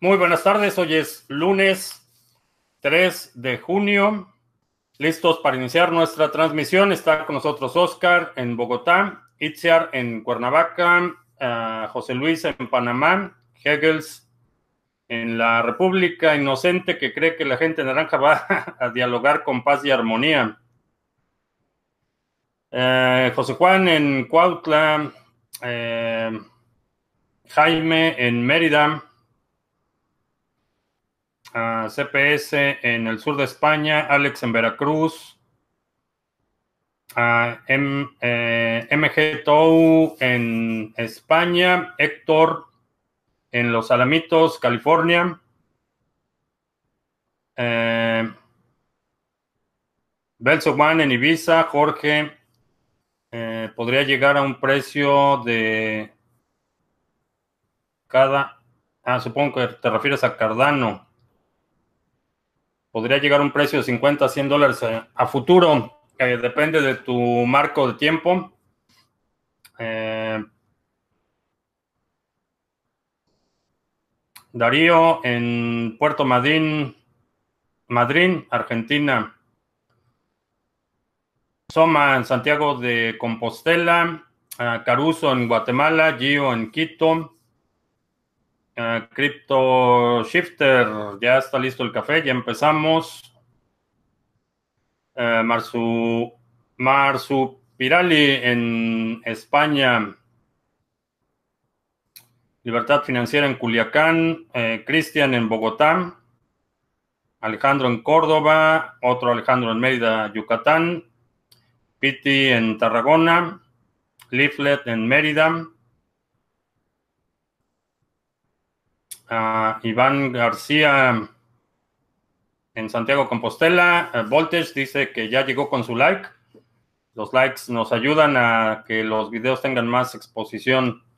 Muy buenas tardes, hoy es lunes 3 de junio. Listos para iniciar nuestra transmisión. Está con nosotros Oscar en Bogotá, Itziar en Cuernavaca, uh, José Luis en Panamá, Hegels en la República Inocente que cree que la gente naranja va a dialogar con paz y armonía. Uh, José Juan en Cuautla, uh, Jaime en Mérida, uh, CPS en el sur de España, Alex en Veracruz, uh, M, eh, MG Tou en España, Héctor en Los Alamitos, California. Eh, Belso en Ibiza, Jorge eh, podría llegar a un precio de cada, ah, supongo que te refieres a Cardano. Podría llegar a un precio de 50 a 100 dólares a, futuro. Eh, depende de tu marco de tiempo. Eh, Darío en Puerto Madryn, Madrid, Argentina. Soma en Santiago de Compostela. Uh, Caruso en Guatemala. Gio en Quito. Uh, Crypto Shifter, ya está listo el café, ya empezamos. Uh, Marsu, Marsu Pirali en España. Libertad Financiera en Culiacán. Eh, Cristian en Bogotá. Alejandro en Córdoba. Otro Alejandro en Mérida, Yucatán. Piti en Tarragona. Leaflet en Mérida. Uh, Iván García en Santiago Compostela. Uh, Voltage dice que ya llegó con su like. Los likes nos ayudan a que los videos tengan más exposición.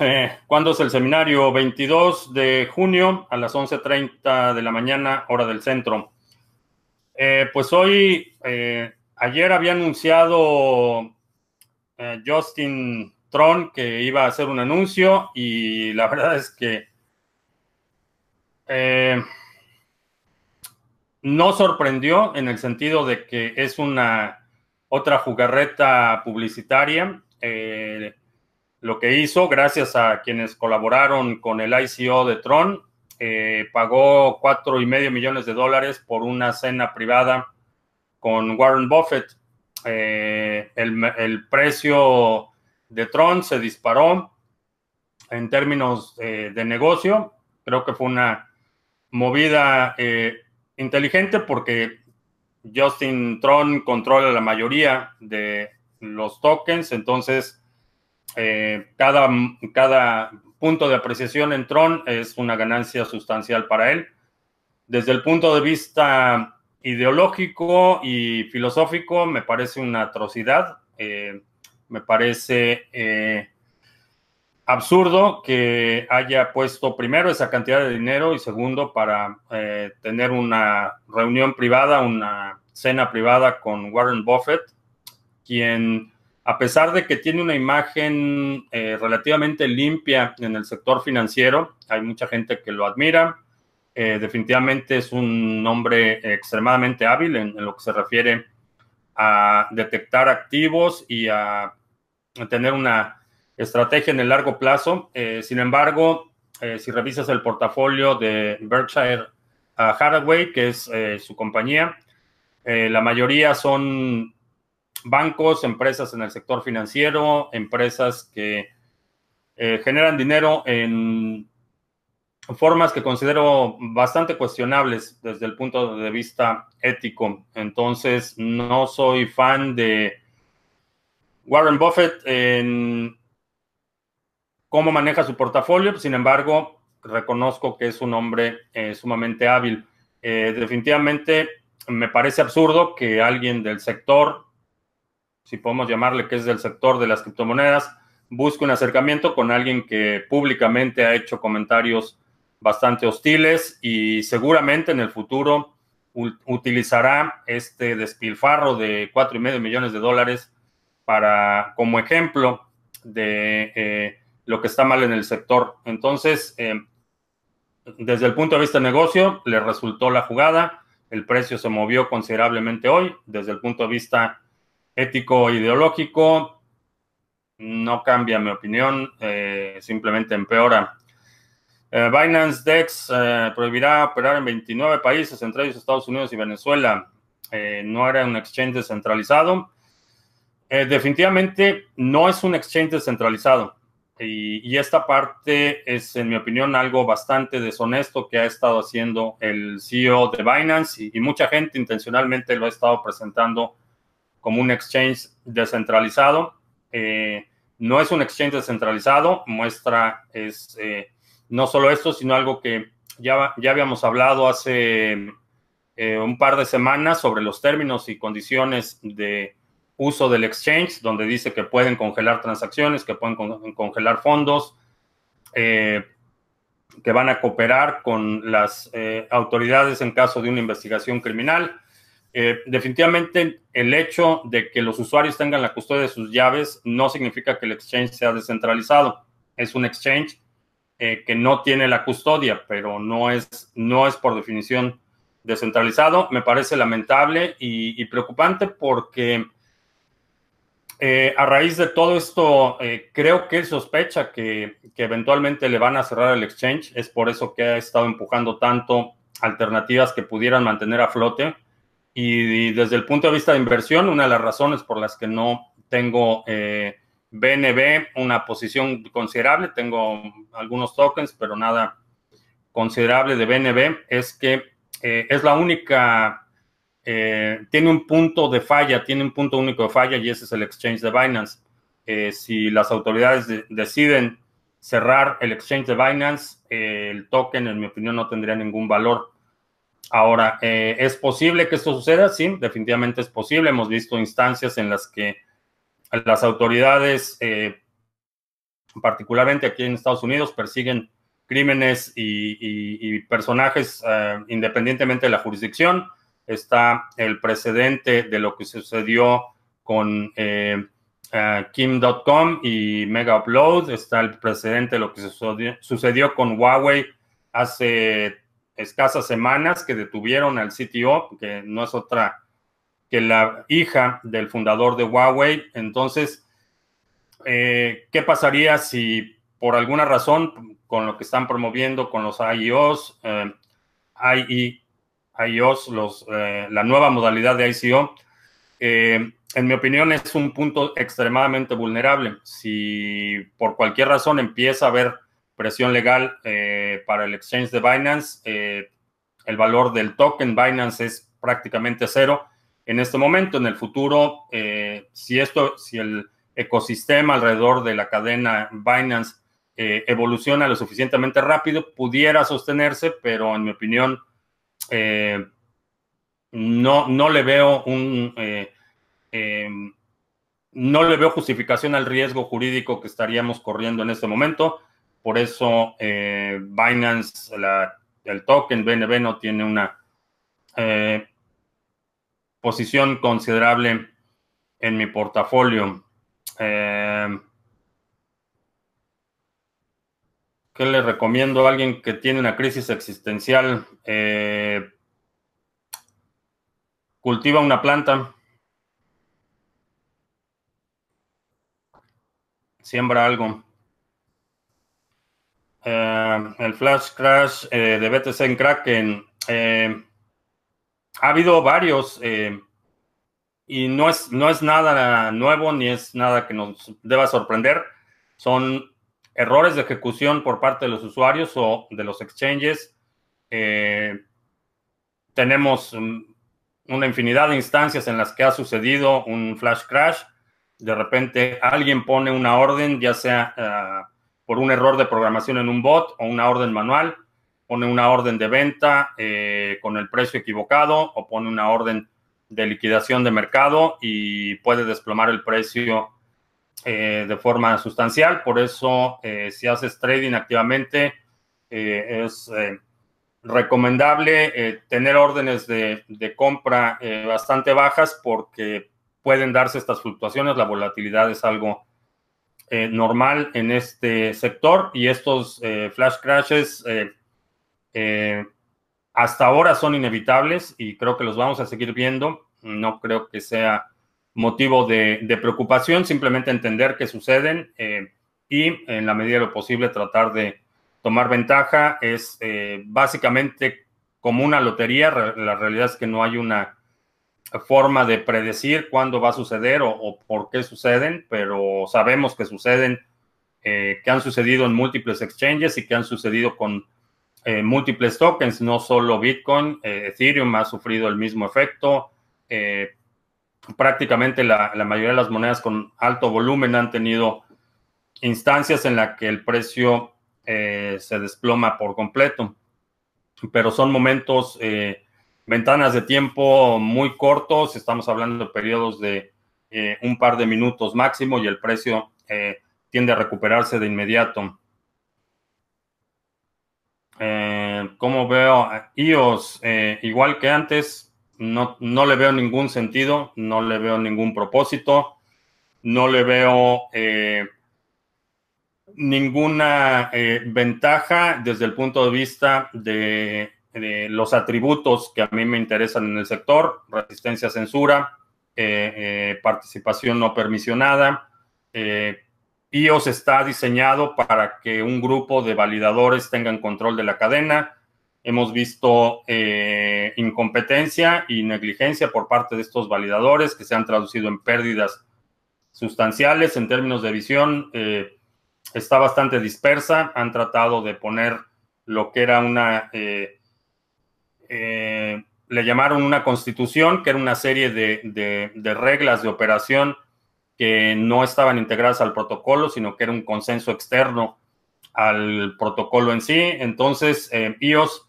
Eh, ¿Cuándo es el seminario? 22 de junio a las 11.30 de la mañana, hora del centro. Eh, pues hoy, eh, ayer había anunciado Justin Tron que iba a hacer un anuncio y la verdad es que eh, no sorprendió en el sentido de que es una otra jugarreta publicitaria. Eh, lo que hizo, gracias a quienes colaboraron con el ICO de Tron, eh, pagó cuatro y medio millones de dólares por una cena privada con Warren Buffett. El, el precio de Tron se disparó en términos eh, de negocio. Creo que fue una movida eh, inteligente porque Justin Tron controla la mayoría de los tokens, entonces eh, cada, cada punto de apreciación en Tron es una ganancia sustancial para él. Desde el punto de vista ideológico y filosófico, me parece una atrocidad. Me parece eh, absurdo que haya puesto primero esa cantidad de dinero y segundo para eh, tener una reunión privada, una cena privada con Warren Buffett, quien a pesar de que tiene una imagen eh, relativamente limpia en el sector financiero, hay mucha gente que lo admira. Definitivamente es un hombre extremadamente hábil en lo que se refiere a detectar activos y a tener una estrategia en el largo plazo. Eh, sin embargo, eh, si revisas el portafolio de Berkshire Hathaway, que es eh, su compañía, la mayoría son bancos, empresas en el sector financiero, empresas que generan dinero en formas que considero bastante cuestionables desde el punto de vista ético. Entonces, no soy fan de Warren Buffett en cómo maneja su portafolio, sin embargo, reconozco que es un hombre eh, sumamente hábil. Eh, definitivamente me parece absurdo que alguien del sector, si podemos llamarle que es del sector de las criptomonedas, busque un acercamiento con alguien que públicamente ha hecho comentarios bastante hostiles y seguramente en el futuro utilizará este despilfarro de cuatro y medio millones de dólares para, como ejemplo de eh, lo que está mal en el sector. Entonces, eh, desde el punto de vista de negocio, le resultó la jugada. El precio se movió considerablemente hoy. Desde el punto de vista ético ideológico, no cambia mi opinión, eh, simplemente empeora. Binance DEX prohibirá operar en 29 países, entre ellos Estados Unidos y Venezuela. no era un exchange descentralizado. Definitivamente no es un exchange descentralizado. Y, esta parte es, en mi opinión, algo bastante deshonesto que ha estado haciendo el CEO de Binance y, mucha gente intencionalmente lo ha estado presentando como un exchange descentralizado. Eh, no es un exchange descentralizado, muestra es eh, no solo esto, sino algo que ya, ya habíamos hablado hace eh, un par de semanas sobre los términos y condiciones de uso del exchange, donde dice que pueden congelar transacciones, que pueden congelar fondos, eh, que van a cooperar con las eh, autoridades en caso de una investigación criminal. Eh, definitivamente el hecho de que los usuarios tengan la custodia de sus llaves no significa que el exchange sea descentralizado. Es un exchange que no tiene la custodia, pero no es, no es por definición descentralizado. Me parece lamentable y preocupante porque eh, a raíz de todo esto, eh, creo que él sospecha que, eventualmente le van a cerrar el exchange. Es por eso que ha estado empujando tanto alternativas que pudieran mantener a flote. Y, desde el punto de vista de inversión, una de las razones por las que no tengo BNB, eh, una posición considerable, tengo algunos tokens, pero nada considerable de BNB, es que es la única eh, tiene un punto de falla, tiene un punto único de falla y ese es el exchange de Binance. Eh, si las autoridades deciden cerrar el exchange de Binance, eh, el token, en mi opinión, no tendría ningún valor. Ahora, ¿es posible que esto suceda? Sí, definitivamente es posible. Hemos visto instancias en las que las autoridades, particularmente aquí en Estados Unidos, persiguen crímenes y personajes independientemente de la jurisdicción está el precedente de lo que sucedió con eh, Kim.com y Mega Upload, está el precedente de lo que sucedió, con Huawei hace escasas semanas que detuvieron al CTO, que no es otra que la hija del fundador de Huawei. Entonces, eh, ¿qué pasaría si por alguna razón con lo que están promoviendo con los IEOs, eh, IOs, los, eh, la nueva modalidad de ICO, eh, en mi opinión es un punto extremadamente vulnerable. Si por cualquier razón empieza a haber presión legal eh, para el exchange de Binance, el valor del token Binance es prácticamente cero. En este momento, en el futuro, si esto, si el ecosistema alrededor de la cadena Binance evoluciona lo suficientemente rápido, pudiera sostenerse, pero en mi opinión, eh, no, no le veo un eh, em, no le veo justificación al riesgo jurídico que estaríamos corriendo en este momento. Por eso eh, Binance, el token BNB no tiene una posición considerable en mi portafolio. Em, ¿Qué le recomiendo a alguien que tiene una crisis existencial? Eh, cultiva una planta. Siembra algo. Eh, el flash crash eh, de BTC en Kraken. ha habido varios y no es, no es nada nuevo ni es nada que nos deba sorprender. Son errores de ejecución por parte de los usuarios o de los exchanges. Eh, tenemos una infinidad de instancias en las que ha sucedido un flash crash. De repente alguien pone una orden, ya sea ah, por un error de programación en un bot o una orden manual, pone una orden de venta eh, con el precio equivocado o pone una orden de liquidación de mercado y puede desplomar el precio eh, de forma sustancial. Por eso, eh, si haces trading activamente, eh, es recomendable tener órdenes de, compra bastante bajas porque pueden darse estas fluctuaciones. La volatilidad es algo normal en este sector y estos flash crashes hasta ahora son inevitables y creo que los vamos a seguir viendo. No creo que sea motivo de, preocupación, simplemente entender que suceden y en la medida de lo posible tratar de tomar ventaja. Es básicamente como una lotería. La realidad es que no hay una forma de predecir cuándo va a suceder o, por qué suceden, pero sabemos que suceden, eh, que han sucedido en múltiples exchanges y que han sucedido con eh, múltiples tokens, no solo Bitcoin, eh, Ethereum ha sufrido el mismo efecto. Prácticamente la, mayoría de las monedas con alto volumen han tenido instancias en las que el precio se desploma por completo, pero son momentos ventanas de tiempo muy cortos, estamos hablando de periodos de eh, un par de minutos máximo y el precio eh, tiende a recuperarse de inmediato. Eh, como veo IOS, igual que antes, no, no, le veo ningún sentido, no le veo ningún propósito, no le veo ninguna ventaja desde el punto de vista de los atributos que a mí me interesan en el sector, resistencia a censura, eh, eh, participación no permisionada. Eh, IOS está diseñado para que un grupo de validadores tengan control de la cadena. Hemos visto incompetencia y negligencia por parte de estos validadores que se han traducido en pérdidas sustanciales en términos de visión. está bastante dispersa. Han tratado de poner lo que era una eh, le llamaron una constitución, que era una serie de, reglas de operación que no estaban integradas al protocolo, sino que era un consenso externo al protocolo en sí. Entonces, eh, iOS,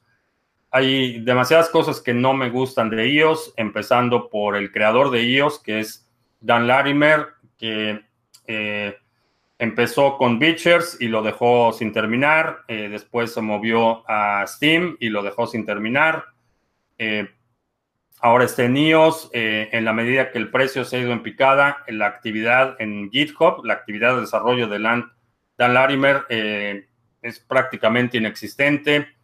hay demasiadas cosas que no me gustan de iOS, empezando por el creador de iOS, que es Dan Larimer, que eh, empezó con Beachers y lo dejó sin terminar. Eh, después se movió a Steam y lo dejó sin terminar. Eh, ahora está en iOS. En la medida que el precio se ha ido en picada, la actividad en GitHub, la actividad de desarrollo de Dan Larimer es prácticamente inexistente.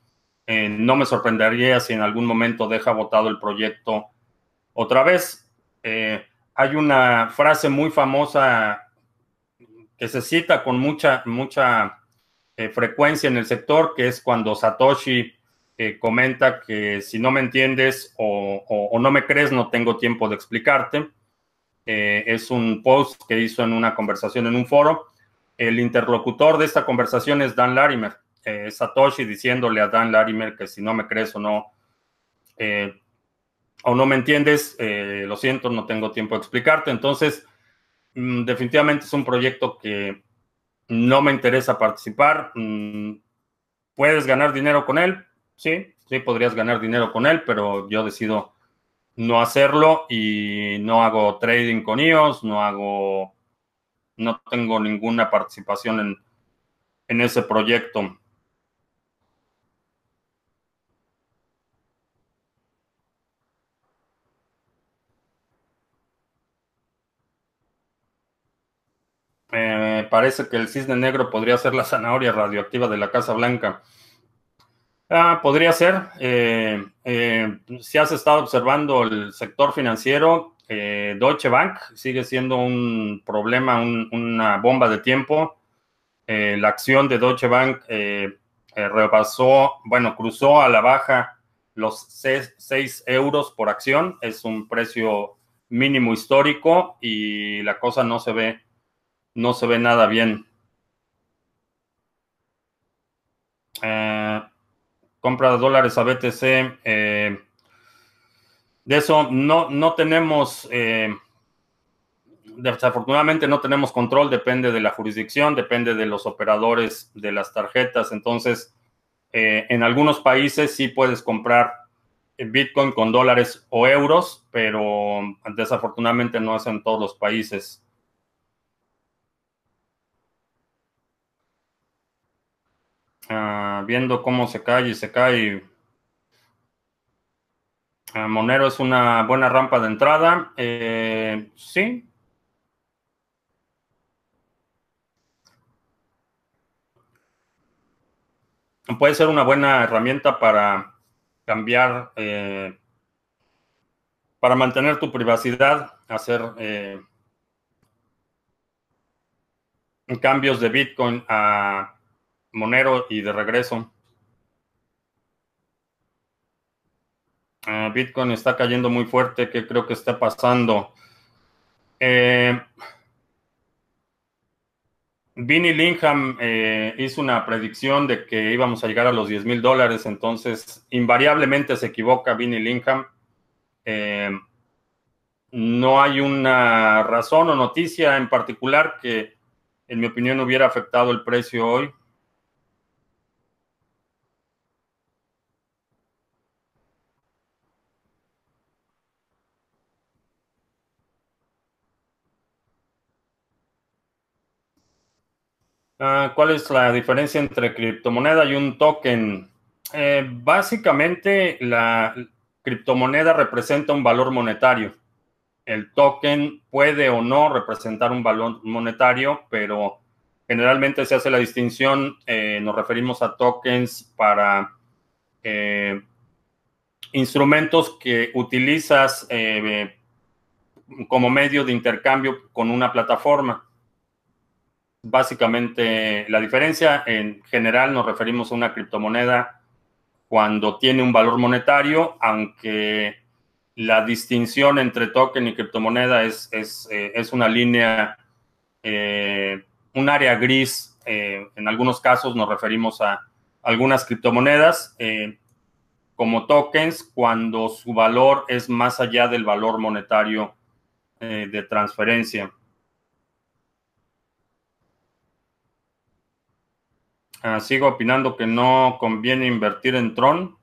No me sorprendería si en algún momento deja votado el proyecto otra vez. hay una frase muy famosa que se cita con mucha, mucha eh, frecuencia en el sector, que es cuando Satoshi eh, comenta que si no me entiendes o, no me crees, no tengo tiempo de explicarte. Eh, es un post que hizo en una conversación en un foro. El interlocutor de esta conversación es Dan Larimer. Satoshi diciéndole a Dan Larimer que si no me crees o no, o no me entiendes, lo siento, no tengo tiempo de explicarte. Entonces, Mm, definitivamente es un proyecto que no me interesa participar. Mm, ¿Puedes ganar dinero con él? Sí, sí, podrías ganar dinero con él, pero yo decido no hacerlo y no hago trading con ellos, no hago, no tengo ninguna participación en, en ese proyecto. Parece que el cisne negro podría ser la zanahoria radioactiva de la Casa Blanca. Ah, podría ser. Eh, eh, si has estado observando el sector financiero, eh, Deutsche Bank sigue siendo un problema, una bomba de tiempo. la acción de Deutsche Bank rebasó, bueno, cruzó a la baja los 6 euros por acción. Es un precio mínimo histórico y la cosa no se ve no se ve nada bien. Eh, compra de dólares a BTC. Eh, de eso no, no tenemos, eh, desafortunadamente no tenemos control, depende de la jurisdicción, depende de los operadores de las tarjetas. Entonces, en algunos países sí puedes comprar Bitcoin con dólares o euros, pero desafortunadamente no es en todos los países. Ah, viendo cómo se cae y se cae. Ah, Monero es una buena rampa de entrada. Eh, sí. puede ser una buena herramienta para cambiar, eh, para mantener tu privacidad, hacer eh, cambios de Bitcoin a Monero y de regreso. Ah, Bitcoin está cayendo muy fuerte. ¿Qué creo que está pasando? Eh, Vinnie Lingham eh, hizo una predicción de que íbamos a llegar a los 10 mil dólares, entonces invariablemente se equivoca Vinnie Lingham. Eh, no hay una razón o noticia en particular que, en mi opinión, hubiera afectado el precio hoy. Ah, ¿Cuál es la diferencia entre criptomoneda y un token? Eh, básicamente, la criptomoneda representa un valor monetario. El token puede o no representar un valor monetario, pero generalmente se hace la distinción, eh, nos referimos a tokens para eh, instrumentos que utilizas como medio de intercambio con una plataforma básicamente la diferencia. En general nos referimos a una criptomoneda cuando tiene un valor monetario, aunque la distinción entre token y criptomoneda es, es, eh, una línea, eh, un área gris. Eh, en algunos casos nos referimos a algunas criptomonedas como tokens cuando su valor es más allá del valor monetario de transferencia. Ah, sigo opinando que no conviene invertir en Tron.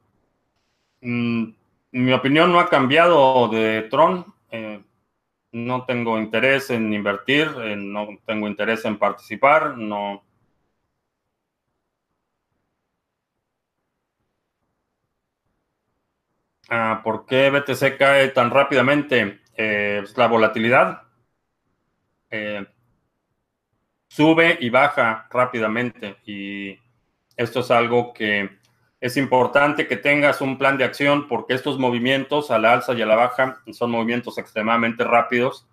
Mm, mi opinión no ha cambiado de Tron. Eh, no tengo interés en invertir, eh, no tengo interés en participar, no. Ah, ¿Por qué BTC cae tan rápidamente? Eh, la volatilidad sube y baja rápidamente. Y esto es algo que es importante que tengas un plan de acción porque estos movimientos a la alza y a la baja son movimientos extremadamente rápidos.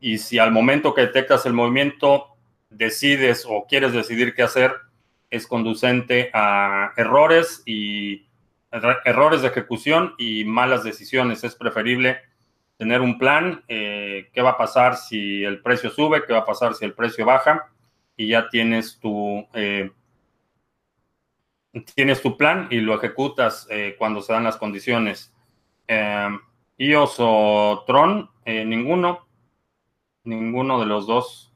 Y si al momento que detectas el movimiento decides o quieres decidir qué hacer, es conducente a errores y errores de ejecución y malas decisiones. Es preferible tener un plan, eh, qué va a pasar si el precio sube, qué va a pasar si el precio baja y ya tienes tu, eh, tienes tu plan y lo ejecutas eh, cuando se dan las condiciones. Eh, iOS o Tron, ninguno, ninguno de los dos.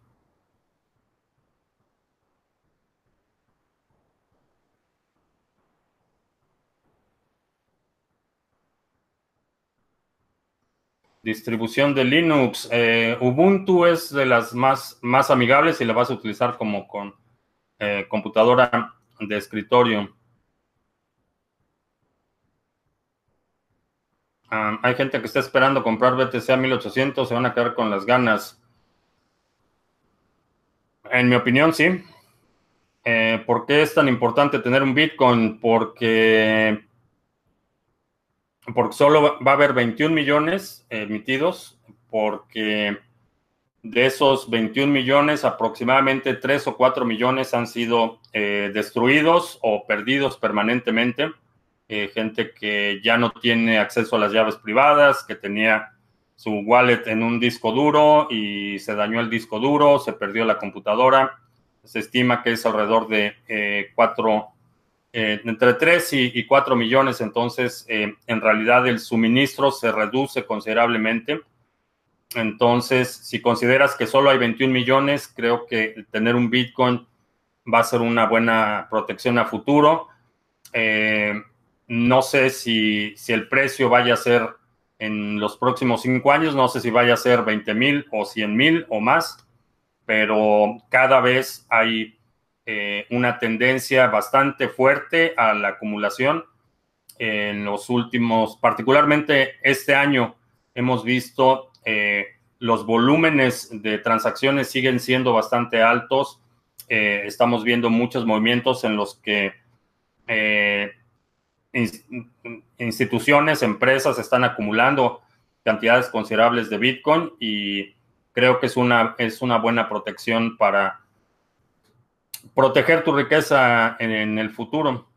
Distribución de Linux. Eh, Ubuntu es de las más, más amigables y la vas a utilizar como con eh, computadora de escritorio. Ah, hay gente que está esperando comprar BTC a 1800, se van a quedar con las ganas. En mi opinión, sí. Eh, ¿Por qué es tan importante tener un Bitcoin? Porque porque solo va a haber 21 millones emitidos, porque de esos 21 millones, aproximadamente 3 o 4 millones han sido eh, destruidos o perdidos permanentemente. Eh, gente que ya no tiene acceso a las llaves privadas, que tenía su wallet en un disco duro y se dañó el disco duro, se perdió la computadora. Se estima que es alrededor de eh, 4 eh, entre 3 y, 4 millones, entonces eh, en realidad el suministro se reduce considerablemente. Entonces, si consideras que solo hay 21 millones, creo que tener un Bitcoin va a ser una buena protección a futuro. Eh, no sé si, si, el precio vaya a ser en los próximos 5 años, no sé si vaya a ser 20 mil o 100 mil o más, pero cada vez hay eh, una tendencia bastante fuerte a la acumulación. En los últimos, particularmente este año, hemos visto eh, los volúmenes de transacciones siguen siendo bastante altos. Eh, estamos viendo muchos movimientos en los que instituciones, empresas están acumulando cantidades considerables de Bitcoin y creo que es una, es una buena protección para proteger tu riqueza en el futuro.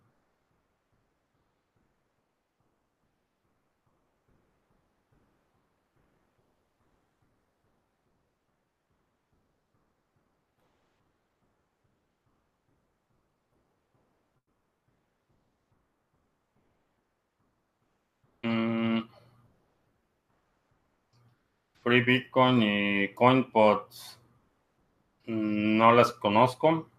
Free Bitcoin y CoinPods. Mm, no las conozco.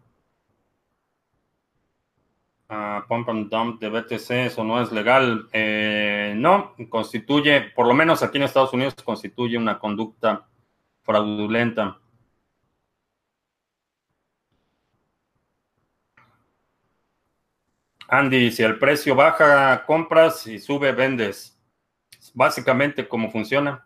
Uh, pump and dump de BTC, eso no es legal. Eh, no, constituye, por lo menos aquí en Estados Unidos, constituye una conducta fraudulenta. Andy, si el precio baja, compras y sube, vendes. Básicamente, ¿cómo funciona?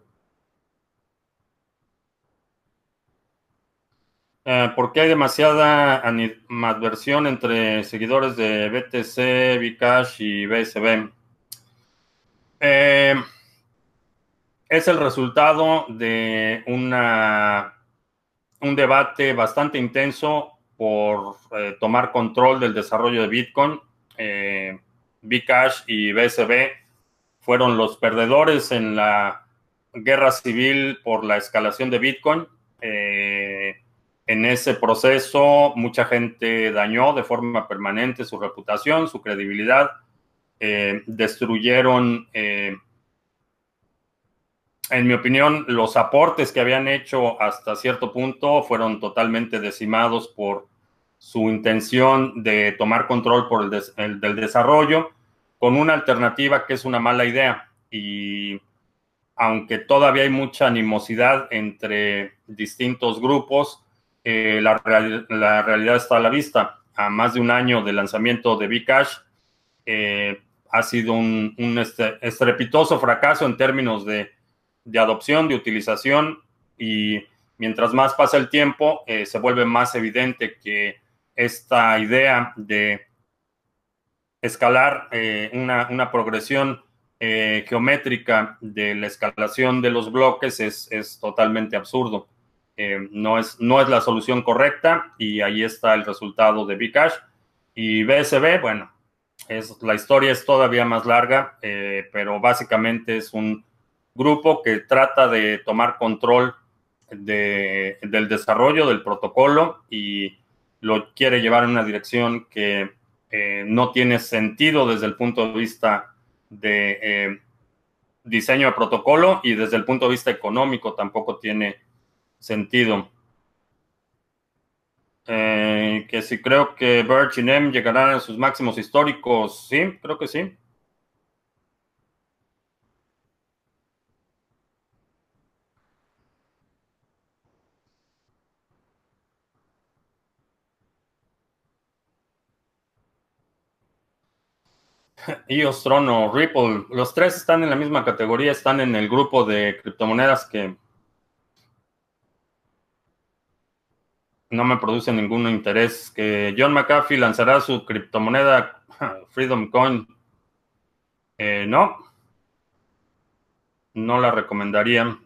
Eh, ¿Por qué hay demasiada animadversión entre seguidores de BTC, Bcash y BSB? Eh, es el resultado de una, un debate bastante intenso por eh, tomar control del desarrollo de Bitcoin. Bcash y BSB fueron los perdedores en la guerra civil por la escalación de Bitcoin. En ese proceso, mucha gente dañó de forma permanente su reputación, su credibilidad, eh, destruyeron, eh, en mi opinión, los aportes que habían hecho hasta cierto punto fueron totalmente decimados por su intención de tomar control por el, del desarrollo con una alternativa que es una mala idea. Y aunque todavía hay mucha animosidad entre distintos grupos, eh, la, realidad está a la vista. A más de un año de lanzamiento de Bcash, eh, ha sido un, este, estrepitoso fracaso en términos de, adopción, de utilización y mientras más pasa el tiempo, eh, se vuelve más evidente que esta idea de escalar una, progresión geométrica de la escalación de los bloques es, es totalmente absurdo. Eh, no, es, no es la solución correcta y ahí está el resultado de Bcash. Y BSB, bueno, es, la historia es todavía más larga, eh, pero básicamente es un grupo que trata de tomar control de, del desarrollo del protocolo y lo quiere llevar en una dirección que eh, no tiene sentido desde el punto de vista de diseño de protocolo y desde el punto de vista económico tampoco tiene sentido. Eh, que si creo que Birch y Nem llegarán a sus máximos históricos, sí, creo que sí. EOS, Trono, Ripple, los tres están en la misma categoría, están en el grupo de criptomonedas que no me produce ningún interés. Que John McAfee lanzará su criptomoneda Freedom Coin. Eh, no. No la recomendaría.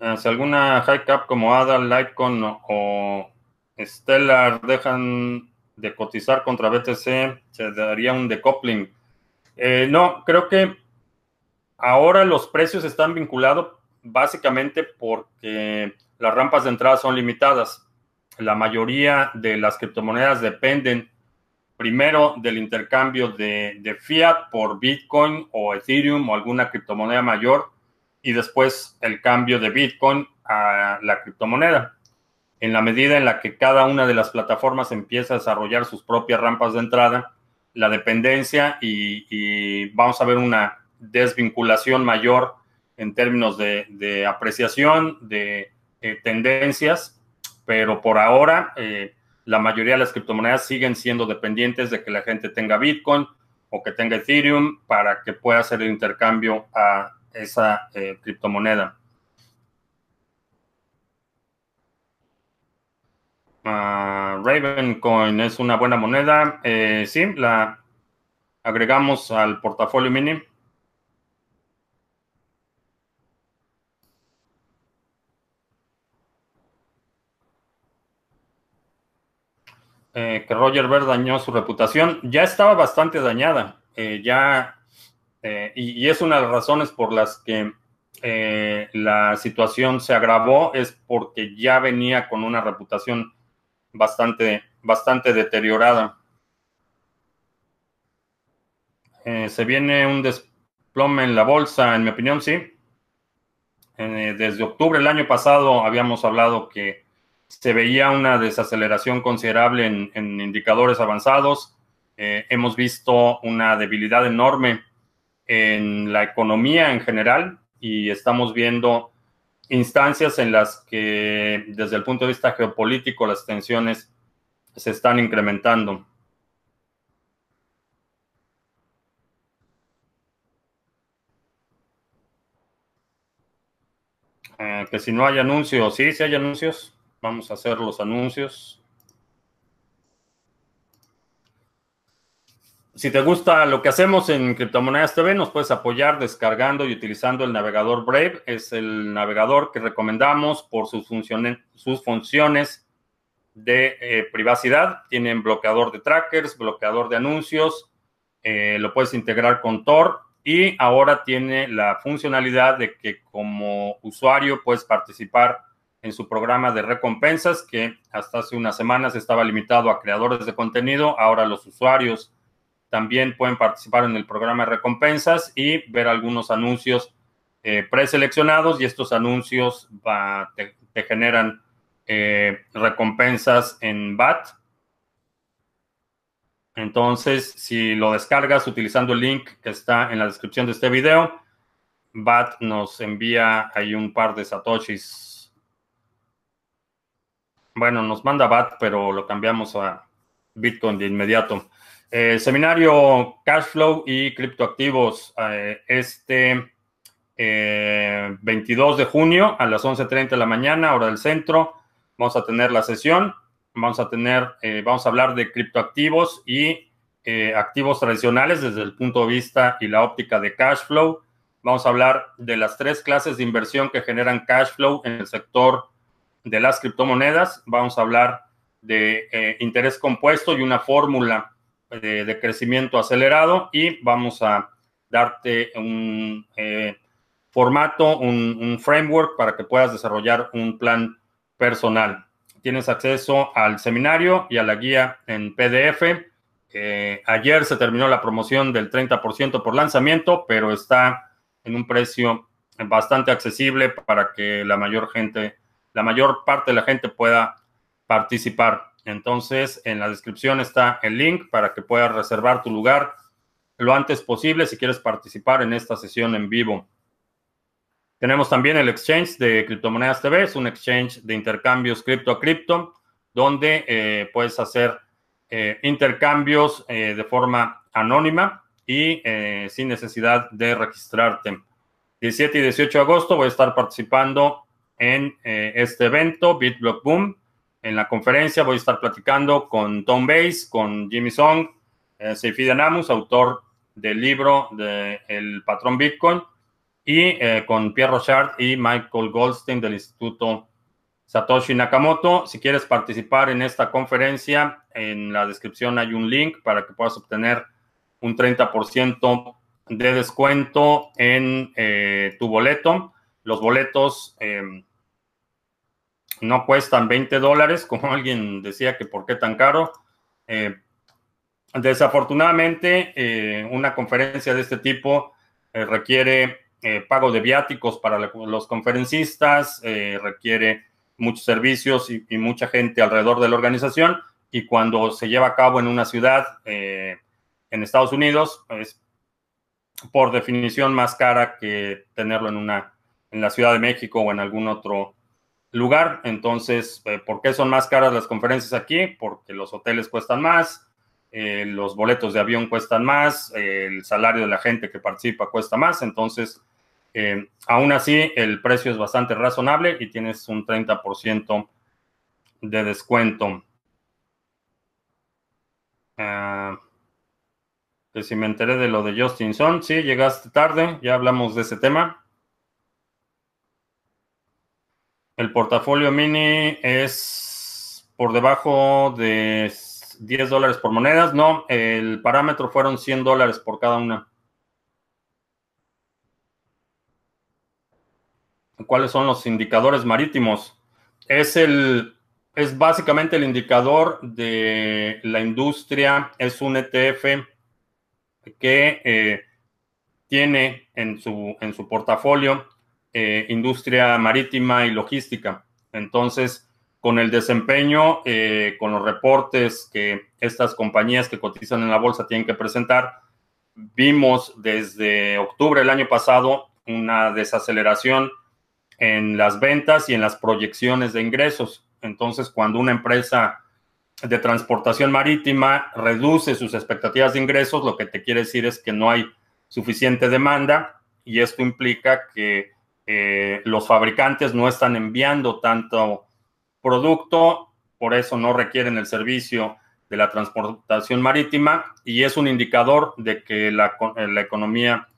Eh, si alguna high cap como ADA, Litecoin o Stellar dejan de cotizar contra BTC, se daría un decoupling. Eh, no, creo que ahora los precios están vinculados básicamente porque las rampas de entrada son limitadas. La mayoría de las criptomonedas dependen primero del intercambio de, de, fiat por Bitcoin o Ethereum o alguna criptomoneda mayor y después el cambio de Bitcoin a la criptomoneda en la medida en la que cada una de las plataformas empieza a desarrollar sus propias rampas de entrada, la dependencia y, vamos a ver una desvinculación mayor en términos de, apreciación, de eh, tendencias, pero por ahora eh, la mayoría de las criptomonedas siguen siendo dependientes de que la gente tenga Bitcoin o que tenga Ethereum para que pueda hacer el intercambio a esa criptomoneda. Uh, Ravencoin es una buena moneda. sí, la agregamos al portafolio mini. Eh, que Roger Ver dañó su reputación. Ya estaba bastante dañada. Eh, ya, eh, y, es una de las razones por las que la situación se agravó, es porque ya venía con una reputación bastante, bastante deteriorada. se viene un desplome en la bolsa, en mi opinión, sí. desde octubre del año pasado habíamos hablado que se veía una desaceleración considerable en, indicadores avanzados. Eh, hemos visto una debilidad enorme en la economía en general y estamos viendo instancias en las que desde el punto de vista geopolítico las tensiones se están incrementando. Eh, que si no hay anuncios, sí, sí hay anuncios. Vamos a hacer los anuncios. Si te gusta lo que hacemos en Criptomonedas TV, nos puedes apoyar descargando y utilizando el navegador Brave. Es el navegador que recomendamos por sus, funciones, sus funciones de eh, privacidad. Tienen bloqueador de trackers, bloqueador de anuncios. Eh, lo puedes integrar con Tor y ahora tiene la funcionalidad de que como usuario puedes participar en su programa de recompensas, que hasta hace unas semanas estaba limitado a creadores de contenido. Ahora los usuarios también pueden participar en el programa de recompensas y ver algunos anuncios eh, preseleccionados y estos anuncios te, generan eh, recompensas en BAT. Entonces, si lo descargas utilizando el link que está en la descripción de este video, BAT nos envía ahí un par de satoshis bueno, nos manda BAT, pero lo cambiamos a Bitcoin de inmediato. Eh, seminario Cashflow y criptoactivos eh, este 22 eh, de junio a las 11.30 de la mañana, hora del centro. Vamos a tener la sesión. Vamos a tener, vamos a hablar de criptoactivos y activos tradicionales desde el punto de vista y la óptica de Cashflow. Vamos a hablar de las tres clases de inversión que generan Cashflow en el sector de las criptomonedas. Vamos a hablar de eh, interés compuesto y una fórmula de, crecimiento acelerado y vamos a darte un eh, formato, un, framework para que puedas desarrollar un plan personal. Tienes acceso al seminario y a la guía en PDF. Eh, ayer se terminó la promoción del 30% por lanzamiento, pero está en un precio bastante accesible para que la mayor gente la mayor parte de la gente pueda participar. Entonces, en la descripción está el link para que puedas reservar tu lugar lo antes posible si quieres participar en esta sesión en vivo. Tenemos también el exchange de Criptomonedas TV, es un exchange de intercambios cripto a cripto, donde eh, puedes hacer eh, intercambios eh, de forma anónima y sin necesidad de registrarte. 17 y 18 de agosto voy a estar participando en este evento, BitBlock Boom. En la conferencia voy a estar platicando con Tom Bass, con Jimmy Song, eh, Danamus, autor del libro de El Patrón Bitcoin, y eh, con Pierre Rochard y Michael Goldstein del Instituto Satoshi Nakamoto. Si quieres participar en esta conferencia, en la descripción hay un link para que puedas obtener un 30% de descuento en eh, tu boleto. Los boletos em, no cuestan 20 dólares, como alguien decía que por qué tan caro. Eh, desafortunadamente, eh, una conferencia de este tipo eh, requiere pago de viáticos para los conferencistas, requiere muchos servicios y, y, mucha gente alrededor de la organización. Y cuando se lleva a cabo en una ciudad en Estados Unidos, es por definición más cara que tenerlo en una en la Ciudad de México o en algún otro lugar. Entonces, eh, ¿por qué son más caras las conferencias aquí? Porque los hoteles cuestan más, eh, los boletos de avión cuestan más, el salario de la gente que participa cuesta más. Entonces, Eh, aún así, el precio es bastante razonable y tienes un 30% de descuento. Ah, que si me enteré de lo de Justin Son, sí, llegaste tarde, ya hablamos de ese tema. El portafolio mini es por debajo de 10 dólares por monedas. No, el parámetro fueron 100 dólares por cada una. ¿Cuáles son los indicadores marítimos? Es el, es básicamente el indicador de la industria. Es un ETF que eh, tiene en su, en su portafolio eh, industria marítima y logística. Entonces, con el desempeño, eh, con los reportes que estas compañías que cotizan en la bolsa tienen que presentar, vimos desde octubre del año pasado una desaceleración en las ventas y en las proyecciones de ingresos. Entonces, cuando una empresa de transportación marítima reduce sus expectativas de ingresos, lo que te quiere decir es que no hay suficiente demanda y esto implica que eh, los fabricantes no están enviando tanto producto, por eso no requieren el servicio de la transportación marítima y es un indicador de que la, la economía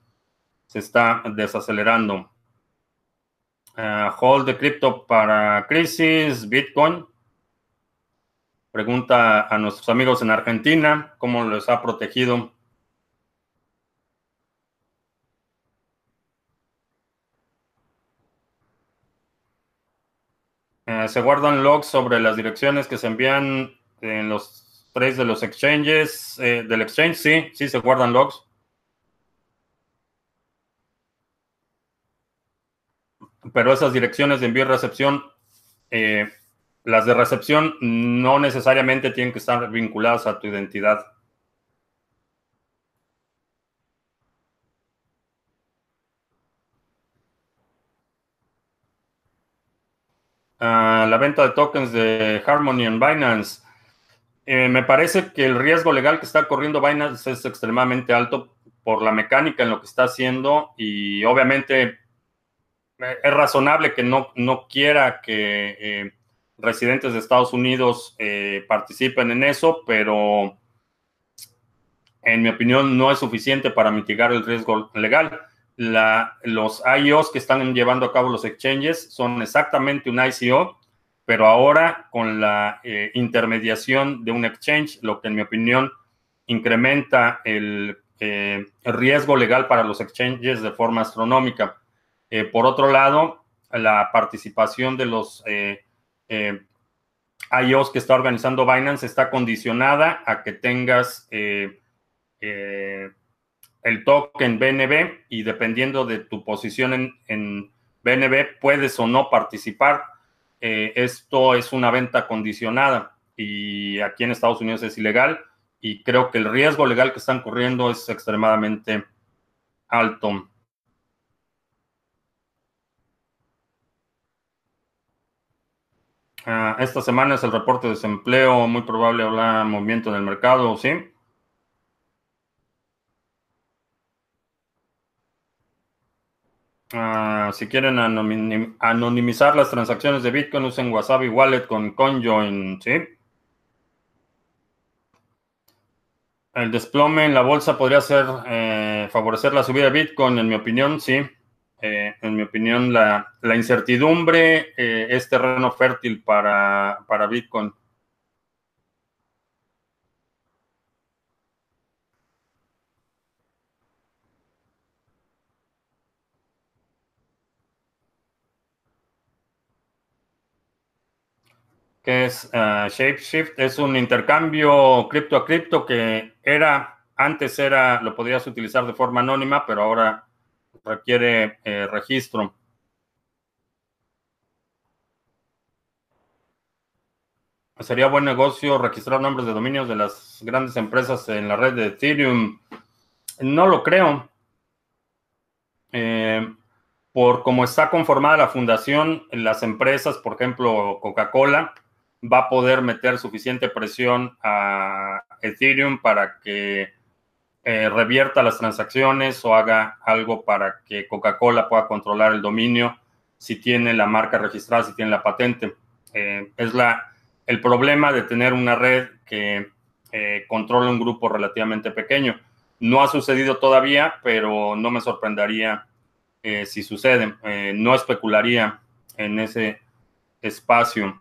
se está desacelerando. Uh, hold de cripto para crisis, Bitcoin. Pregunta a nuestros amigos en Argentina cómo les ha protegido Eh, se guardan logs sobre las direcciones que se envían en los tres de los exchanges. Eh, del exchange, sí, sí se guardan logs. Pero esas direcciones de envío y recepción, eh, las de recepción no necesariamente tienen que estar vinculadas a tu identidad. La venta de tokens de Harmony en Binance. Eh, me parece que el riesgo legal que está corriendo Binance es extremadamente alto por la mecánica en lo que está haciendo y obviamente eh, es razonable que no, no quiera que eh, residentes de Estados Unidos participen en eso, pero en mi opinión no es suficiente para mitigar el riesgo legal los IOs que están llevando a cabo los exchanges son exactamente un ICO, pero ahora con la eh, intermediación de un exchange, lo que en mi opinión incrementa el, eh, riesgo legal para los exchanges de forma astronómica. Eh, por otro lado, la participación de los IOs que está organizando Binance está condicionada a que tengas el token BNB y dependiendo de tu posición en, BNB puedes o no participar. Eh, esto es una venta condicionada y aquí en Estados Unidos es ilegal y creo que el riesgo legal que están corriendo es extremadamente alto. Ah, esta semana es el reporte de desempleo, muy probable habrá movimiento en el mercado, ¿sí? Ah, si quieren anonimizar las transacciones de Bitcoin, usen Wasabi Wallet con CoinJoin, ¿sí? El desplome en la bolsa podría ser eh, favorecer la subida de Bitcoin, en mi opinión, sí. Eh, en mi opinión, la, incertidumbre eh, es terreno fértil para, para Bitcoin. Que es uh, Shapeshift. Es un intercambio cripto a cripto que era, antes era, lo podrías utilizar de forma anónima, pero ahora requiere eh, registro. Sería buen negocio registrar nombres de dominios de las grandes empresas en la red de Ethereum. No lo creo. Eh, por cómo está conformada la fundación, las empresas, por ejemplo, Coca-Cola, va a poder meter suficiente presión a Ethereum para que eh, revierta las transacciones o haga algo para que Coca-Cola pueda controlar el dominio si tiene la marca registrada, si tiene la patente. Eh, es la, el problema de tener una red que eh, controla un grupo relativamente pequeño. No ha sucedido todavía, pero no me sorprendería si sucede. no especularía en ese espacio.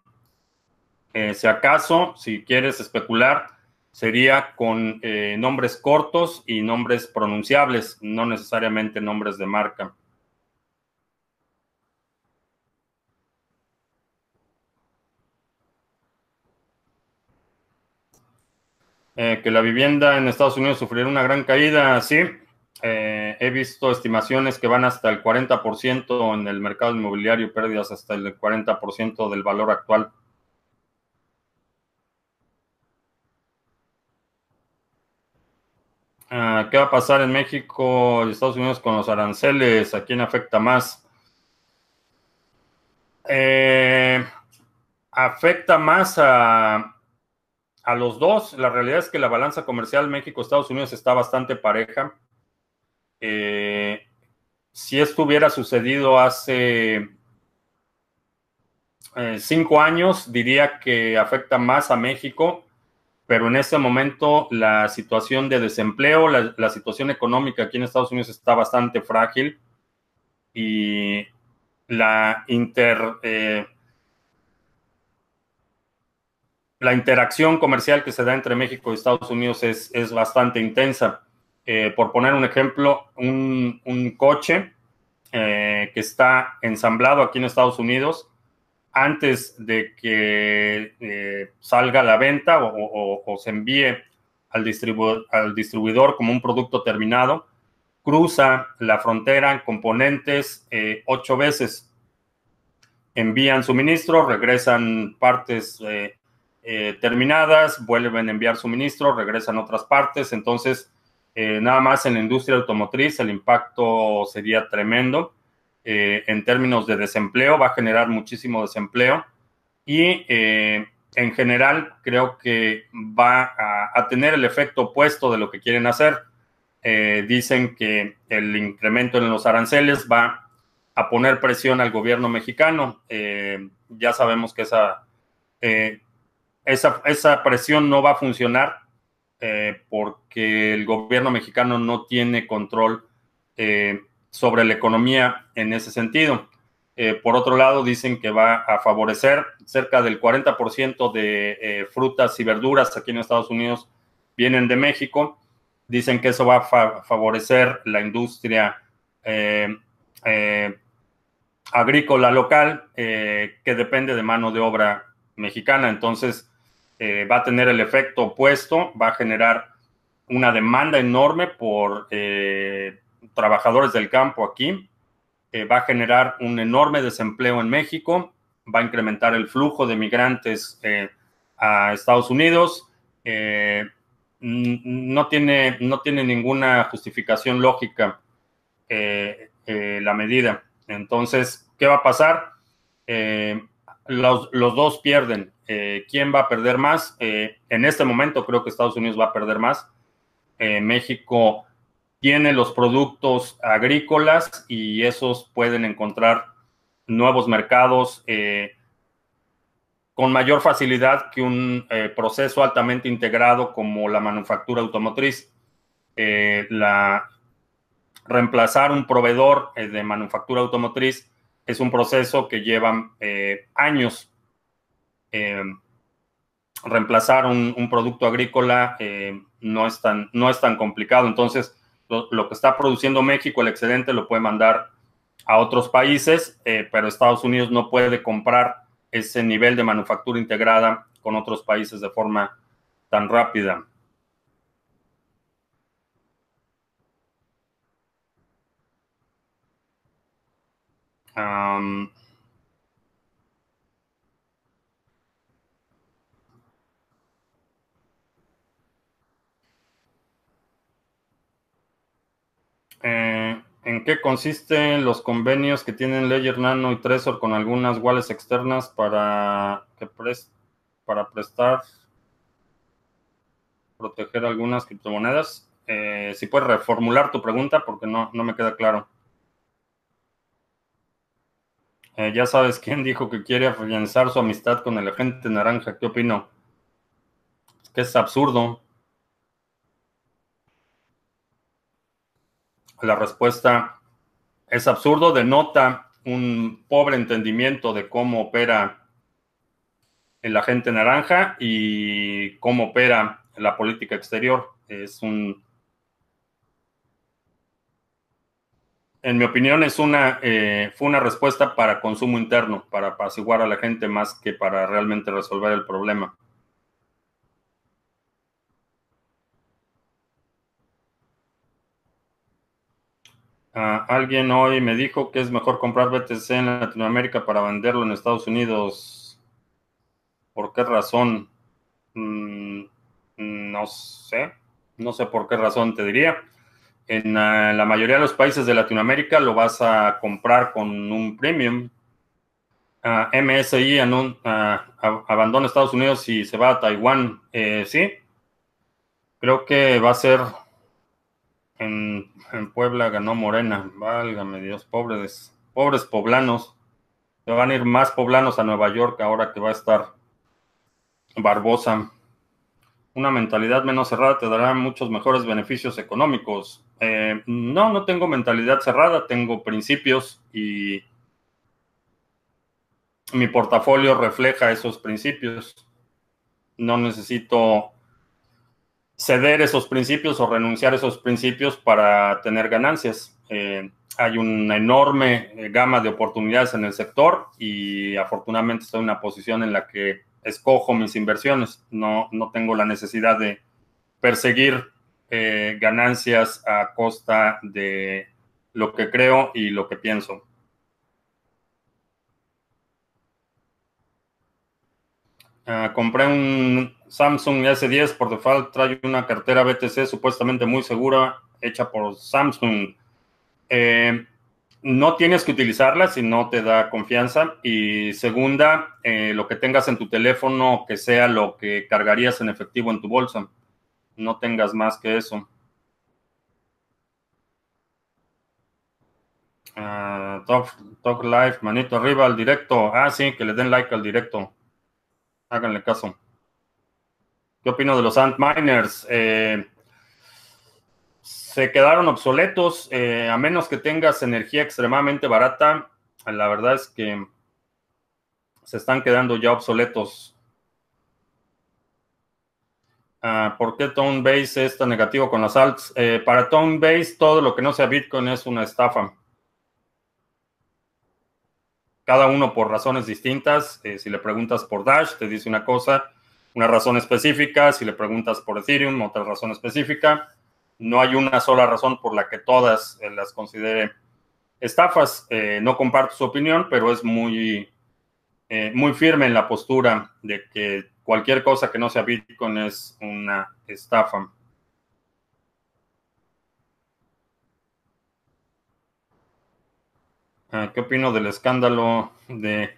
Si acaso, si quieres especular, sería con eh, nombres cortos y nombres pronunciables, no necesariamente nombres de marca. Eh, que la vivienda en Estados Unidos sufriera una gran caída, sí. Eh, he visto estimaciones que van hasta el 40% en el mercado inmobiliario, pérdidas hasta el 40% del valor actual. Ah, ¿Qué va a pasar en México y Estados Unidos con los aranceles? ¿A quién afecta más? Eh, afecta más a, a los dos. La realidad es que la balanza comercial México-Estados Unidos está bastante pareja. Eh, si esto hubiera sucedido hace eh, cinco años, diría que afecta más a México pero en este momento la situación de desempleo, la, situación económica aquí en Estados Unidos está bastante frágil y la inter... Eh, la interacción comercial que se da entre México y Estados Unidos es, bastante intensa. Eh, por poner un ejemplo, un, coche eh, que está ensamblado aquí en Estados Unidos antes de que eh, salga a la venta o, se envíe al, distribuidor como un producto terminado, cruza la frontera en componentes eh, ocho veces. Envían suministro, regresan partes eh, terminadas, vuelven a enviar suministro, regresan otras partes. Entonces, nada más en la industria automotriz el impacto sería tremendo. Eh, en términos de desempleo, va a generar muchísimo desempleo y eh, en general creo que va a, tener el efecto opuesto de lo que quieren hacer. Eh, dicen que el incremento en los aranceles va a poner presión al gobierno mexicano. ya sabemos que esa, esa, esa, presión no va a funcionar porque el gobierno mexicano no tiene control sobre la economía en ese sentido. Eh, por otro lado, dicen que va a favorecer cerca del 40% de eh, frutas y verduras aquí en Estados Unidos vienen de México. Dicen que eso va a favorecer la industria eh, agrícola local que depende de mano de obra mexicana. Entonces, va a tener el efecto opuesto, va a generar una demanda enorme por trabajadores del campo aquí, va a generar un enorme desempleo en México, va a incrementar el flujo de migrantes eh, a Estados Unidos. Eh, no, tiene, no tiene ninguna justificación lógica eh, la medida. Entonces, ¿qué va a pasar? Los, los, dos pierden. ¿Quién va a perder más? en este momento creo que Estados Unidos va a perder más. México tiene los productos agrícolas y esos pueden encontrar nuevos mercados eh, con mayor facilidad que un eh, proceso altamente integrado como la manufactura automotriz. Eh, la, reemplazar un proveedor de manufactura automotriz es un proceso que lleva años. reemplazar un, un, producto agrícola no, es tan, no es tan complicado. Entonces, lo, que está produciendo México, el excedente, lo puede mandar a otros países, eh, pero Estados Unidos no puede comprar ese nivel de manufactura integrada con otros países de forma tan rápida. Eh, ¿En qué consisten los convenios que tienen Ledger Nano y Trezor con algunas wallets externas para, que para prestar, proteger algunas criptomonedas? Eh, si puedes reformular tu pregunta porque no, no me queda claro. Eh, ya sabes quién dijo que quiere afianzar su amistad con el agente naranja. ¿Qué opino? Es que es absurdo. La respuesta es absurdo, denota un pobre entendimiento de cómo opera el agente naranja y cómo opera la política exterior. Es un en mi opinión, es una, eh, fue una respuesta para consumo interno, para apaciguar a la gente más que para realmente resolver el problema. Ah, alguien hoy me dijo que es mejor comprar BTC en Latinoamérica para venderlo en Estados Unidos. ¿Por qué razón? Mm, no sé. No sé por qué razón te diría. En ah, la mayoría de los países de Latinoamérica lo vas a comprar con un premium. Ah, MSI abandona Estados Unidos y se va a Taiwán. Eh, sí, creo que va a ser en, Puebla ganó Morena. Válgame Dios, pobres, pobres poblanos. Se van a ir más poblanos a Nueva York ahora que va a estar Barbosa. Una mentalidad menos cerrada te dará muchos mejores beneficios económicos. Eh, no, no tengo mentalidad cerrada, tengo principios y mi portafolio refleja esos principios. No necesito ceder esos principios o renunciar a esos principios para tener ganancias. Eh, hay una enorme eh, gama de oportunidades en el sector y afortunadamente estoy en una posición en la que escojo mis inversiones. No, no tengo la necesidad de perseguir eh, ganancias a costa de lo que creo y lo que pienso. Ah, compré un Samsung S10 por default, trae una cartera BTC supuestamente muy segura, hecha por Samsung. Eh, no tienes que utilizarla si no te da confianza. Y segunda, eh, lo que tengas en tu teléfono que sea lo que cargarías en efectivo en tu bolsa no tengas más que eso. Uh, talk, Live, manito arriba al directo. Ah, sí, que le den like al directo. Háganle caso. ¿Qué opino de los Ant Miners? Eh, se quedaron obsoletos, eh, a menos que tengas energía extremadamente barata. La verdad es que se están quedando ya obsoletos. Ah, ¿Por qué Base es tan negativo con las alts? Eh, para Base, todo lo que no sea Bitcoin es una estafa. Cada uno por razones distintas. Eh, si le preguntas por Dash, te dice una cosa, una razón específica. Si le preguntas por Ethereum, otra razón específica. No hay una sola razón por la que todas eh, las considere estafas. no comparto su opinión, pero es muy, muy firme en la postura de que cualquier cosa que no sea Bitcoin es una estafa. ¿Qué opino del escándalo de...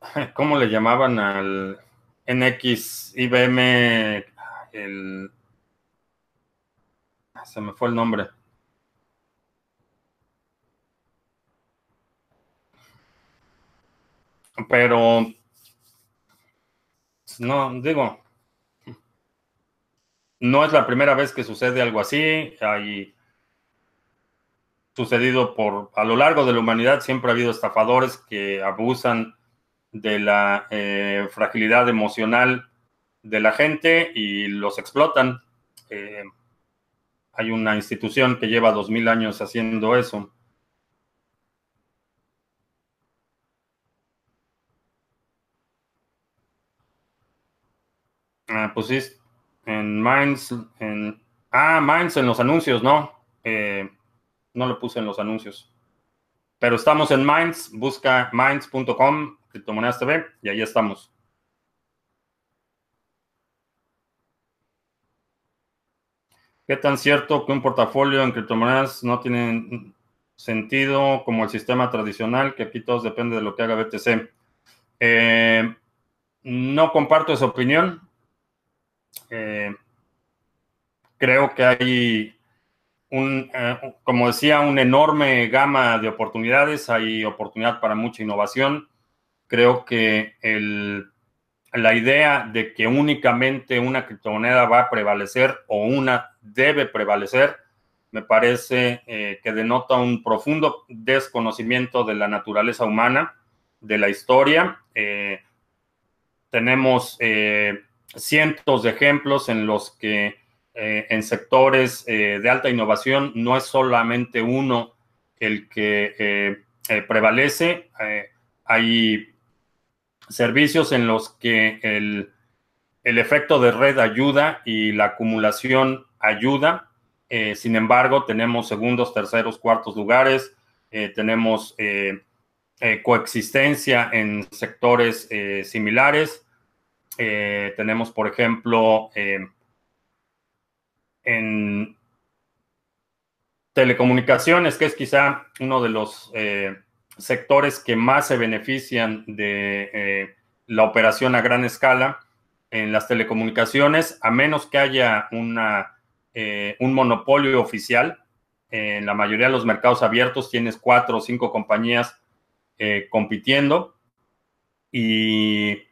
¿Cómo le llamaban al NX IBM? El... Ah, se me fue el nombre. Pero no, digo, no es la primera vez que sucede algo así. Hay sucedido por a lo largo de la humanidad siempre ha habido estafadores que abusan de la eh, fragilidad emocional de la gente y los explotan. Eh, hay una institución que lleva dos mil años haciendo eso. Ah, pues sí, en Minds, en... Ah, Minds en los anuncios, no. Eh, no lo puse en los anuncios. Pero estamos en Minds, busca minds.com, criptomonedas TV, y ahí estamos. ¿Qué tan cierto que un portafolio en criptomonedas no tiene sentido como el sistema tradicional, que aquí todo depende de lo que haga BTC? Eh, no comparto esa opinión. Eh, creo que hay un, eh, como decía, una enorme gama de oportunidades, hay oportunidad para mucha innovación. Creo que el, la idea de que únicamente una criptomoneda va a prevalecer o una debe prevalecer, me parece eh, que denota un profundo desconocimiento de la naturaleza humana, de la historia. Eh, tenemos cientos de ejemplos en los que eh, en sectores eh, de alta innovación no es solamente uno el que eh, prevalece. hay servicios en los que el, el, efecto de red ayuda y la acumulación ayuda. sin embargo, tenemos segundos, terceros, cuartos lugares. tenemos coexistencia en sectores similares. tenemos, por ejemplo, en telecomunicaciones, que es quizá uno de los eh, sectores que más se benefician de eh, la operación a gran escala en las telecomunicaciones, a menos que haya una, eh, un monopolio oficial. En la mayoría de los mercados abiertos tienes cuatro o cinco compañías compitiendo y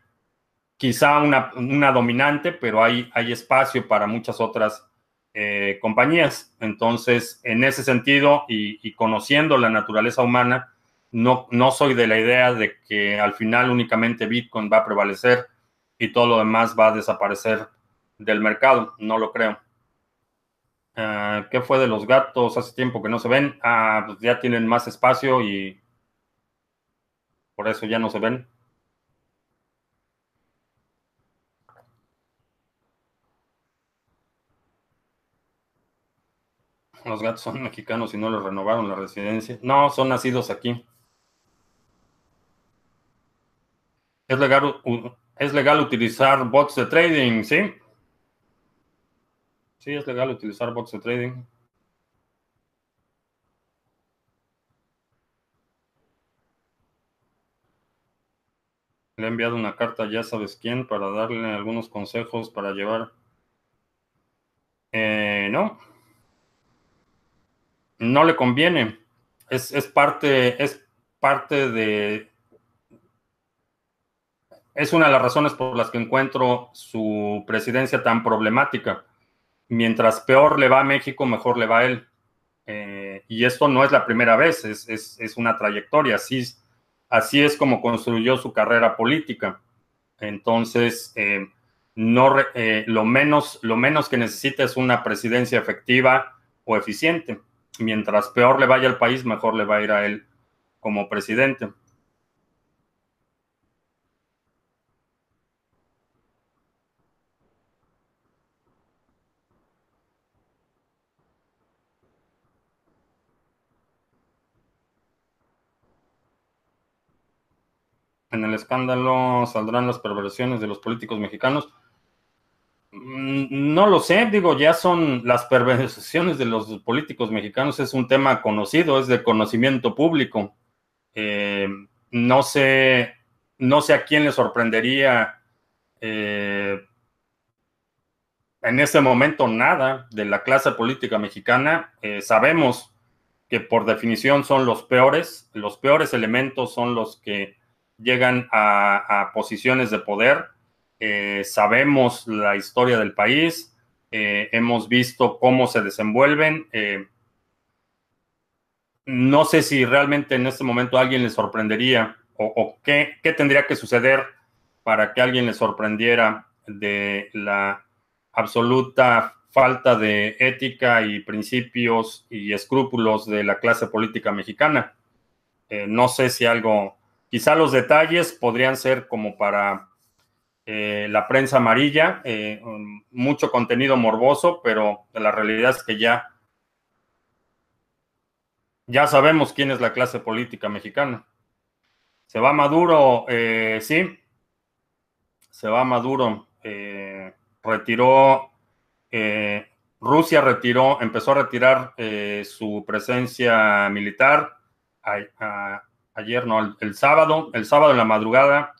quizá una, una, dominante, pero hay, hay espacio para muchas otras eh, compañías. Entonces, en ese sentido y, conociendo la naturaleza humana, no, no soy de la idea de que al final únicamente Bitcoin va a prevalecer y todo lo demás va a desaparecer del mercado. No lo creo. Ah, ¿Qué fue de los gatos? Hace tiempo que no se ven. Ah, pues ya tienen más espacio y por eso ya no se ven. Los gatos son mexicanos y no los renovaron la residencia. No, son nacidos aquí. Es legal, es legal utilizar bots de trading, ¿sí? Sí, es legal utilizar bots de trading. Le he enviado una carta ya sabes quién para darle algunos consejos para llevar. Eh, no no le conviene. Es, parte, es parte de... Es una de las razones por las que encuentro su presidencia tan problemática. Mientras peor le va a México, mejor le va a él. Eh, y esto no es la primera vez, es, una trayectoria. Así, así es como construyó su carrera política. Entonces, eh, no, eh, lo, menos, lo menos que necesita es una presidencia efectiva o eficiente mientras peor le vaya al país, mejor le va a ir a él como presidente. En el escándalo saldrán las perversiones de los políticos mexicanos. Mm, no lo sé, digo, ya son las perversiones de los políticos mexicanos, es un tema conocido, es de conocimiento público. Eh, no sé, no sé a quién le sorprendería eh, en este momento nada de la clase política mexicana. Eh, sabemos que por definición son los peores, los peores elementos son los que llegan a posiciones de poder eh, sabemos la historia del país, eh, hemos visto cómo se desenvuelven. Eh, no sé si realmente en este momento a alguien le sorprendería o, qué, qué, tendría que suceder para que alguien le sorprendiera de la absoluta falta de ética y principios y escrúpulos de la clase política mexicana. no sé si algo, quizá los detalles podrían ser como para eh, la prensa amarilla, eh, mucho contenido morboso, pero la realidad es que ya, ya sabemos quién es la clase política mexicana. Se va Maduro, eh, sí, se va Maduro, retiró, Rusia retiró, empezó a retirar su presencia militar ayer, no, el sábado, el sábado en la madrugada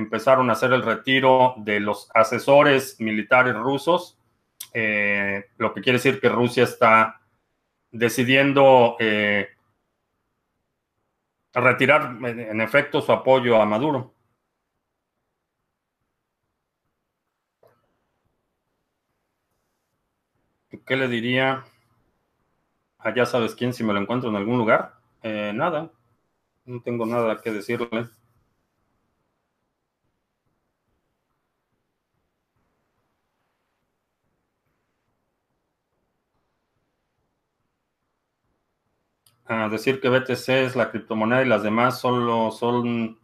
empezaron a hacer el retiro de los asesores militares rusos lo que quiere decir que Rusia está decidiendo retirar en efecto su apoyo a Maduro. ¿Qué le diría a ya sabes quién si me lo encuentro en algún lugar? Eh, nada, no tengo nada que decirle. Decir que BTC es la criptomoneda y las demás solo son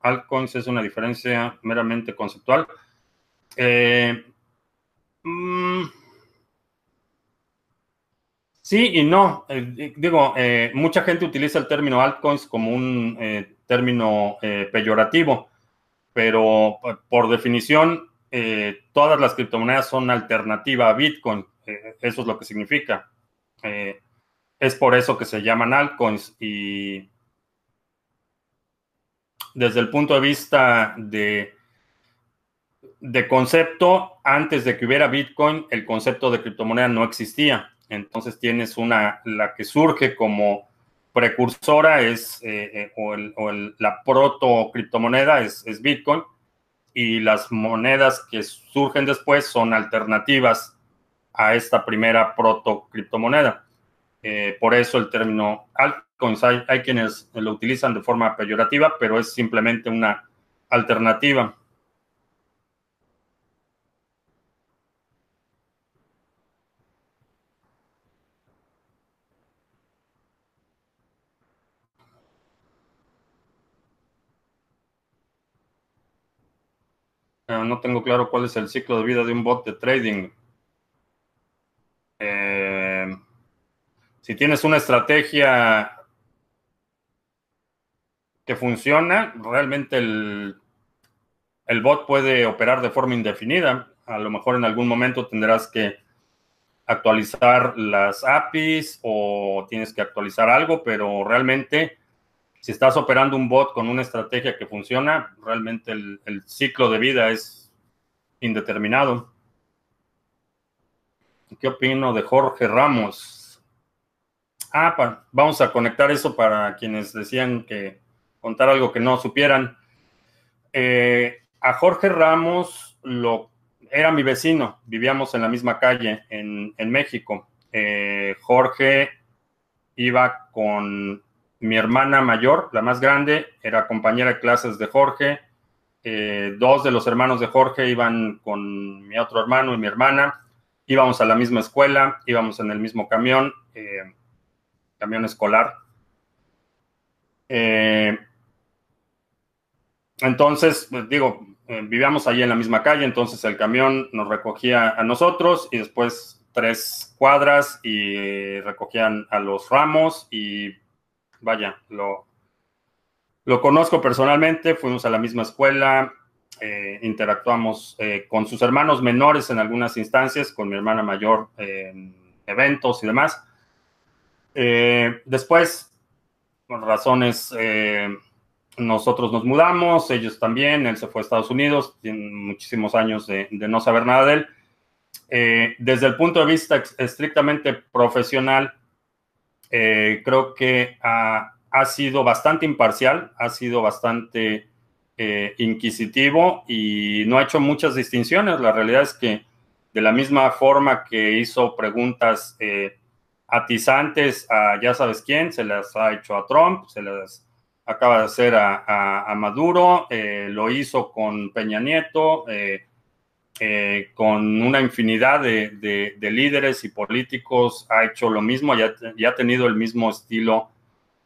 altcoins es una diferencia meramente conceptual. Eh, mm, Sí y no. Eh, digo, eh, mucha gente utiliza el término altcoins como un término peyorativo, pero por definición, todas las criptomonedas son alternativa a Bitcoin. eso es lo que significa. Es por eso que se llaman altcoins y desde el punto de vista de, de concepto, antes de que hubiera Bitcoin, el concepto de criptomoneda no existía. Entonces tienes una, la que surge como precursora es, eh, eh, o, la proto criptomoneda es, Bitcoin, y las monedas que surgen después son alternativas a esta primera proto criptomoneda. Eh, por eso el término altcoins, hay, quienes lo utilizan de forma peyorativa, pero es simplemente una alternativa. no tengo claro cuál es el ciclo de vida de un bot de trading. Eh, si tienes una estrategia que funciona, realmente el, el bot puede operar de forma indefinida. A lo mejor en algún momento tendrás que actualizar las APIs o tienes que actualizar algo, pero realmente si estás operando un bot con una estrategia que funciona, realmente el, ciclo de vida es indeterminado. ¿Qué opino de Jorge Ramos? Ah, vamos a conectar eso para quienes decían que contar algo que no supieran. Eh, a Jorge Ramos lo, era mi vecino, vivíamos en la misma calle en, México. Eh, Jorge iba con mi hermana mayor, la más grande, era compañera de clases de Jorge. Eh, dos de los hermanos de Jorge iban con mi otro hermano y mi hermana. Íbamos a la misma escuela, íbamos en el mismo camión, camión escolar. Eh, entonces, pues, digo, vivíamos allí en la misma calle, entonces el camión nos recogía a nosotros y después tres cuadras y recogían a los ramos y vaya, lo, lo conozco personalmente, fuimos a la misma escuela, eh, interactuamos eh, con sus hermanos menores en algunas instancias, con mi hermana mayor en eventos y demás. Eh, después, por razones, nosotros nos mudamos, ellos también, él se fue a Estados Unidos, tiene muchísimos años de, no saber nada de él. desde el punto de vista estrictamente profesional, eh, creo que ha, sido bastante imparcial, ha sido bastante eh, inquisitivo y no ha hecho muchas distinciones. La realidad es que de la misma forma que hizo preguntas eh, atizantes a ya sabes quién, se las ha hecho a Trump, se las acaba de hacer a, Maduro, lo hizo con Peña Nieto, eh, con una infinidad de, líderes y políticos ha hecho lo mismo y ha, tenido el mismo estilo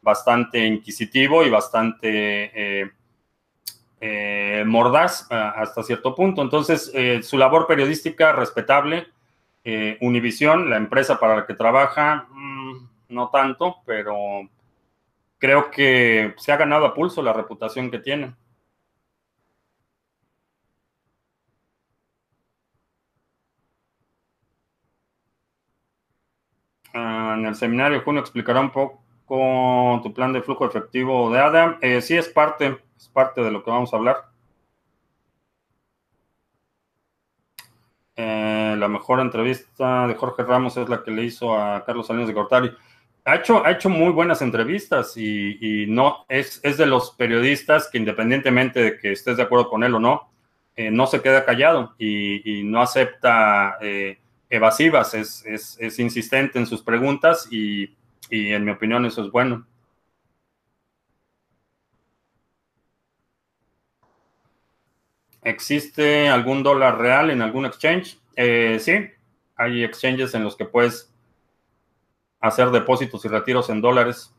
bastante inquisitivo y bastante eh, eh, mordaz hasta cierto punto. Entonces, su labor periodística respetable. Univisión, la empresa para la que trabaja, mm, no tanto, pero creo que se ha ganado a pulso la reputación que tiene. en el seminario junio explicará un poco tu plan de flujo efectivo de ADA. Eh, sí, es parte, es parte de lo que vamos a hablar. Eh, la mejor entrevista de Jorge Ramos es la que le hizo a Carlos Salinas de Gortari. Ha hecho, ha hecho muy buenas entrevistas y, no es, es, de los periodistas que independientemente de que estés de acuerdo con él o no, eh, no se queda callado y, no acepta eh, evasivas, es, es, es, insistente en sus preguntas y, y en mi opinión eso es bueno. ¿Existe algún dólar real en algún exchange? Eh, sí, hay exchanges en los que puedes hacer depósitos y retiros en dólares.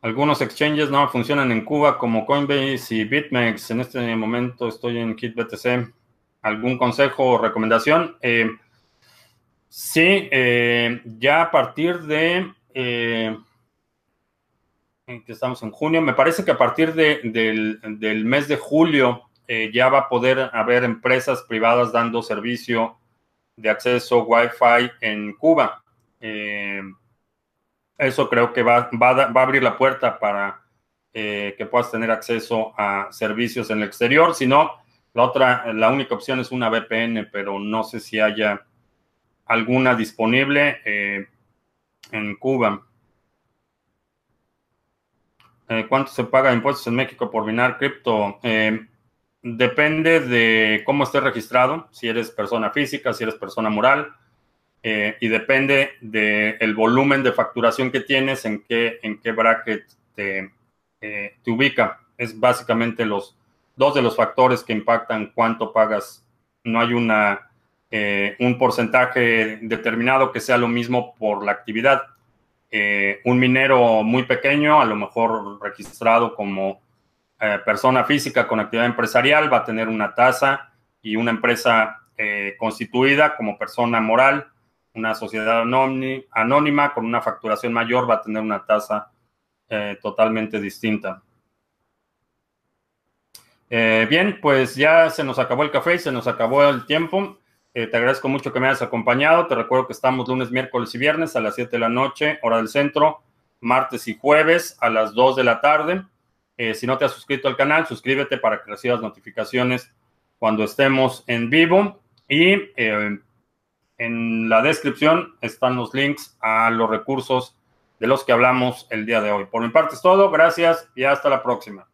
Algunos exchanges no funcionan en Cuba como Coinbase y BitMEX. En este momento estoy en KitBTC. ¿Algún consejo o recomendación? Eh, sí, eh, ya a partir de estamos en junio, me parece que a partir del, mes de julio eh, ya va a poder haber empresas privadas dando servicio de acceso Wi-Fi en Cuba. Eh, eso creo que va, va, a abrir la puerta para eh, que puedas tener acceso a servicios en el exterior. Si no, la otra, la única opción es una VPN, pero no sé si haya alguna disponible en Cuba. Eh, ¿Cuánto se paga impuestos en México por minar cripto? Eh, depende de cómo estés registrado, si eres persona física, si eres persona moral, eh, y depende del volumen de facturación que tienes, en qué, bracket te, te ubica. Es básicamente los dos de los factores que impactan cuánto pagas. No hay una, un porcentaje determinado que sea lo mismo por la actividad. Eh, un minero muy pequeño, a lo mejor registrado como eh, persona física con actividad empresarial, va a tener una tasa y una empresa eh, constituida como persona moral, una sociedad anónima con una facturación mayor va a tener una tasa totalmente distinta. bien, pues ya se nos acabó el café y se nos acabó el tiempo. Eh, te agradezco mucho que me hayas acompañado. Te recuerdo que estamos lunes, miércoles y viernes a las 7 de la noche, hora del centro, martes y jueves a las 2 de la tarde. Eh, si no te has suscrito al canal, suscríbete para que recibas notificaciones cuando estemos en vivo. Y eh, en la descripción están los links a los recursos de los que hablamos el día de hoy. Por mi parte es todo. Gracias y hasta la próxima.